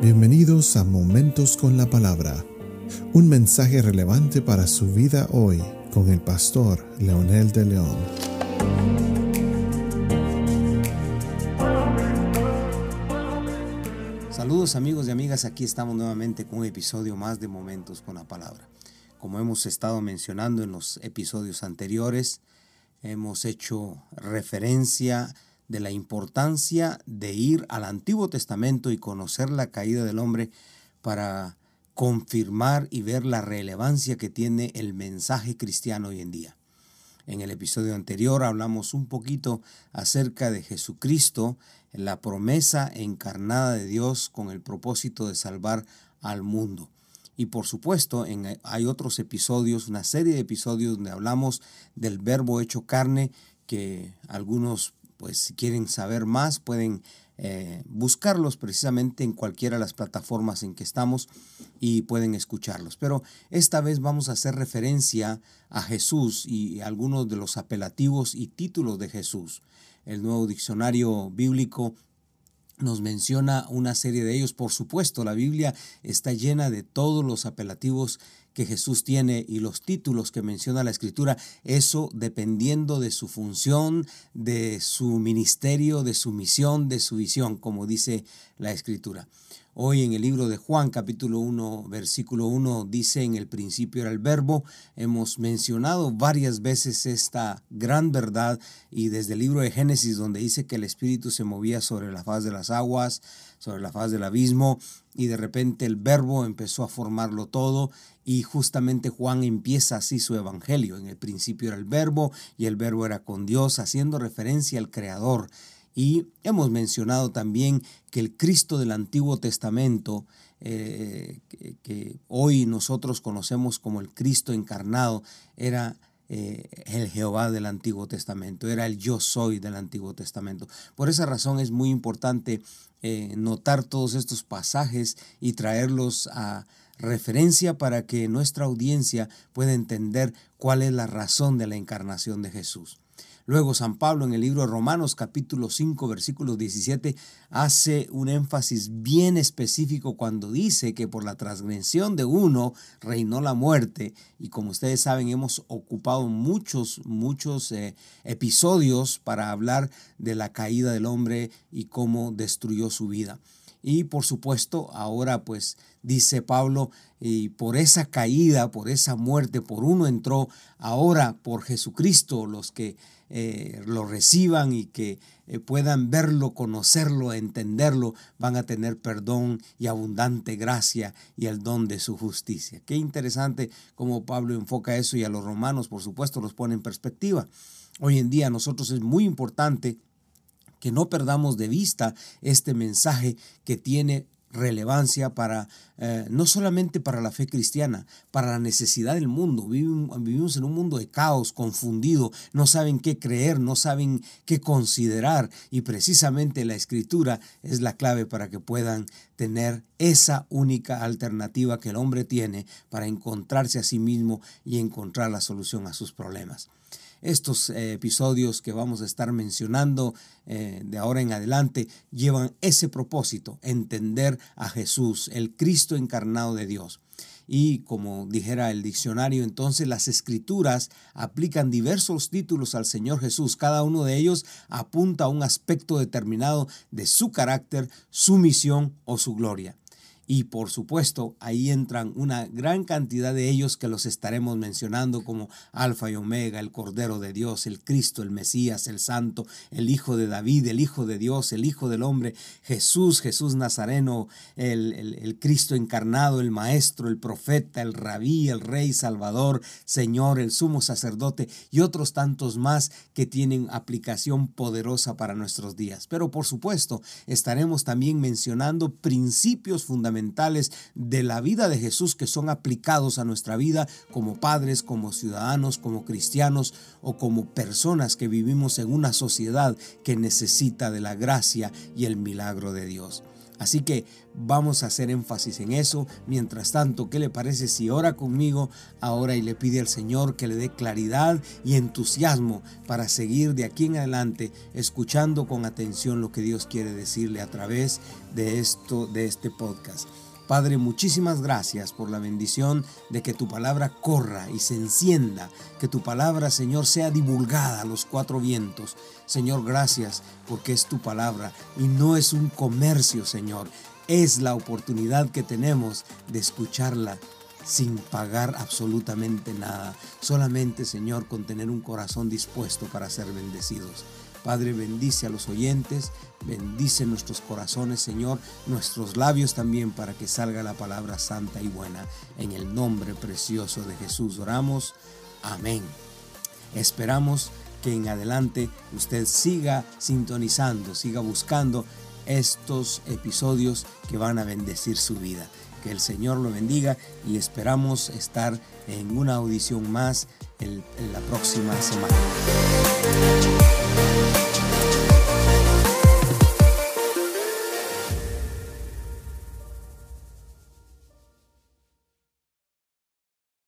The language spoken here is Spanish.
Bienvenidos a Momentos con la Palabra, un mensaje relevante para su vida hoy con el pastor Leonel de León. Saludos amigos y amigas, aquí estamos nuevamente con un episodio más de Momentos con la Palabra. Como hemos estado mencionando en los episodios anteriores, hemos hecho referencia de la importancia de ir al Antiguo Testamento y conocer la caída del hombre para confirmar y ver la relevancia que tiene el mensaje cristiano hoy en día. En el episodio anterior hablamos un poquito acerca de Jesucristo, la promesa encarnada de Dios con el propósito de salvar al mundo. Y por supuesto, en, hay otros episodios, una serie de episodios donde hablamos del verbo hecho carne, que algunos pues si quieren saber más pueden eh, buscarlos precisamente en cualquiera de las plataformas en que estamos y pueden escucharlos. Pero esta vez vamos a hacer referencia a Jesús y algunos de los apelativos y títulos de Jesús. El nuevo diccionario bíblico nos menciona una serie de ellos. Por supuesto, la Biblia está llena de todos los apelativos que Jesús tiene y los títulos que menciona la Escritura, eso dependiendo de su función, de su ministerio, de su misión, de su visión, como dice la Escritura. Hoy en el libro de Juan capítulo 1 versículo 1 dice en el principio era el verbo. Hemos mencionado varias veces esta gran verdad y desde el libro de Génesis donde dice que el Espíritu se movía sobre la faz de las aguas, sobre la faz del abismo y de repente el verbo empezó a formarlo todo y justamente Juan empieza así su evangelio. En el principio era el verbo y el verbo era con Dios haciendo referencia al Creador y hemos mencionado también que el Cristo del Antiguo Testamento, eh, que, hoy nosotros conocemos como el Cristo encarnado, era eh, el Jehová del Antiguo Testamento, era el yo soy del Antiguo Testamento. Por esa razón es muy importante eh, notar todos estos pasajes y traerlos a referencia para que nuestra audiencia pueda entender cuál es la razón de la encarnación de Jesús. Luego San Pablo en el libro de Romanos capítulo 5 versículo 17 hace un énfasis bien específico cuando dice que por la transgresión de uno reinó la muerte y como ustedes saben hemos ocupado muchos, muchos eh, episodios para hablar de la caída del hombre y cómo destruyó su vida. Y por supuesto, ahora pues dice Pablo, y por esa caída, por esa muerte, por uno entró, ahora por Jesucristo los que eh, lo reciban y que eh, puedan verlo, conocerlo, entenderlo, van a tener perdón y abundante gracia y el don de su justicia. Qué interesante cómo Pablo enfoca eso y a los romanos, por supuesto, los pone en perspectiva. Hoy en día a nosotros es muy importante que no perdamos de vista este mensaje que tiene relevancia para eh, no solamente para la fe cristiana, para la necesidad del mundo. Vivimos, vivimos, en un mundo de caos, confundido, no saben qué creer, no saben qué considerar y precisamente la escritura es la clave para que puedan tener esa única alternativa que el hombre tiene para encontrarse a sí mismo y encontrar la solución a sus problemas estos eh, episodios que vamos a estar mencionando eh, de ahora en adelante llevan ese propósito, entender a Jesús, el Cristo encarnado de Dios. Y como dijera el diccionario, entonces las escrituras aplican diversos títulos al Señor Jesús. Cada uno de ellos apunta a un aspecto determinado de su carácter, su misión o su gloria. Y por supuesto, ahí entran una gran cantidad de ellos que los estaremos mencionando como Alfa y Omega, el Cordero de Dios, el Cristo, el Mesías, el Santo, el Hijo de David, el Hijo de Dios, el Hijo del Hombre, Jesús, Jesús Nazareno, el, el Cristo encarnado, el Maestro, el Profeta, el Rabí, el Rey, Salvador, Señor, el Sumo Sacerdote y otros tantos más que tienen aplicación poderosa para nuestros días. Pero por supuesto, estaremos también mencionando principios fundamentales de la vida de Jesús que son aplicados a nuestra vida como padres, como ciudadanos, como cristianos o como personas que vivimos en una sociedad que necesita de la gracia y el milagro de Dios. Así que vamos a hacer énfasis en eso. Mientras tanto, ¿qué le parece si ora conmigo ahora y le pide al Señor que le dé claridad y entusiasmo para seguir de aquí en adelante escuchando con atención lo que Dios quiere decirle a través de esto de este podcast? Padre, muchísimas gracias por la bendición de que tu palabra corra y se encienda, que tu palabra, Señor, sea divulgada a los cuatro vientos. Señor, gracias porque es tu palabra y no es un comercio, Señor. Es la oportunidad que tenemos de escucharla sin pagar absolutamente nada. Solamente, Señor, con tener un corazón dispuesto para ser bendecidos. Padre, bendice a los oyentes, bendice nuestros corazones, Señor, nuestros labios también para que salga la palabra santa y buena. En el nombre precioso de Jesús oramos. Amén. Esperamos que en adelante usted siga sintonizando, siga buscando estos episodios que van a bendecir su vida. Que el Señor lo bendiga y esperamos estar en una audición más en, la próxima semana.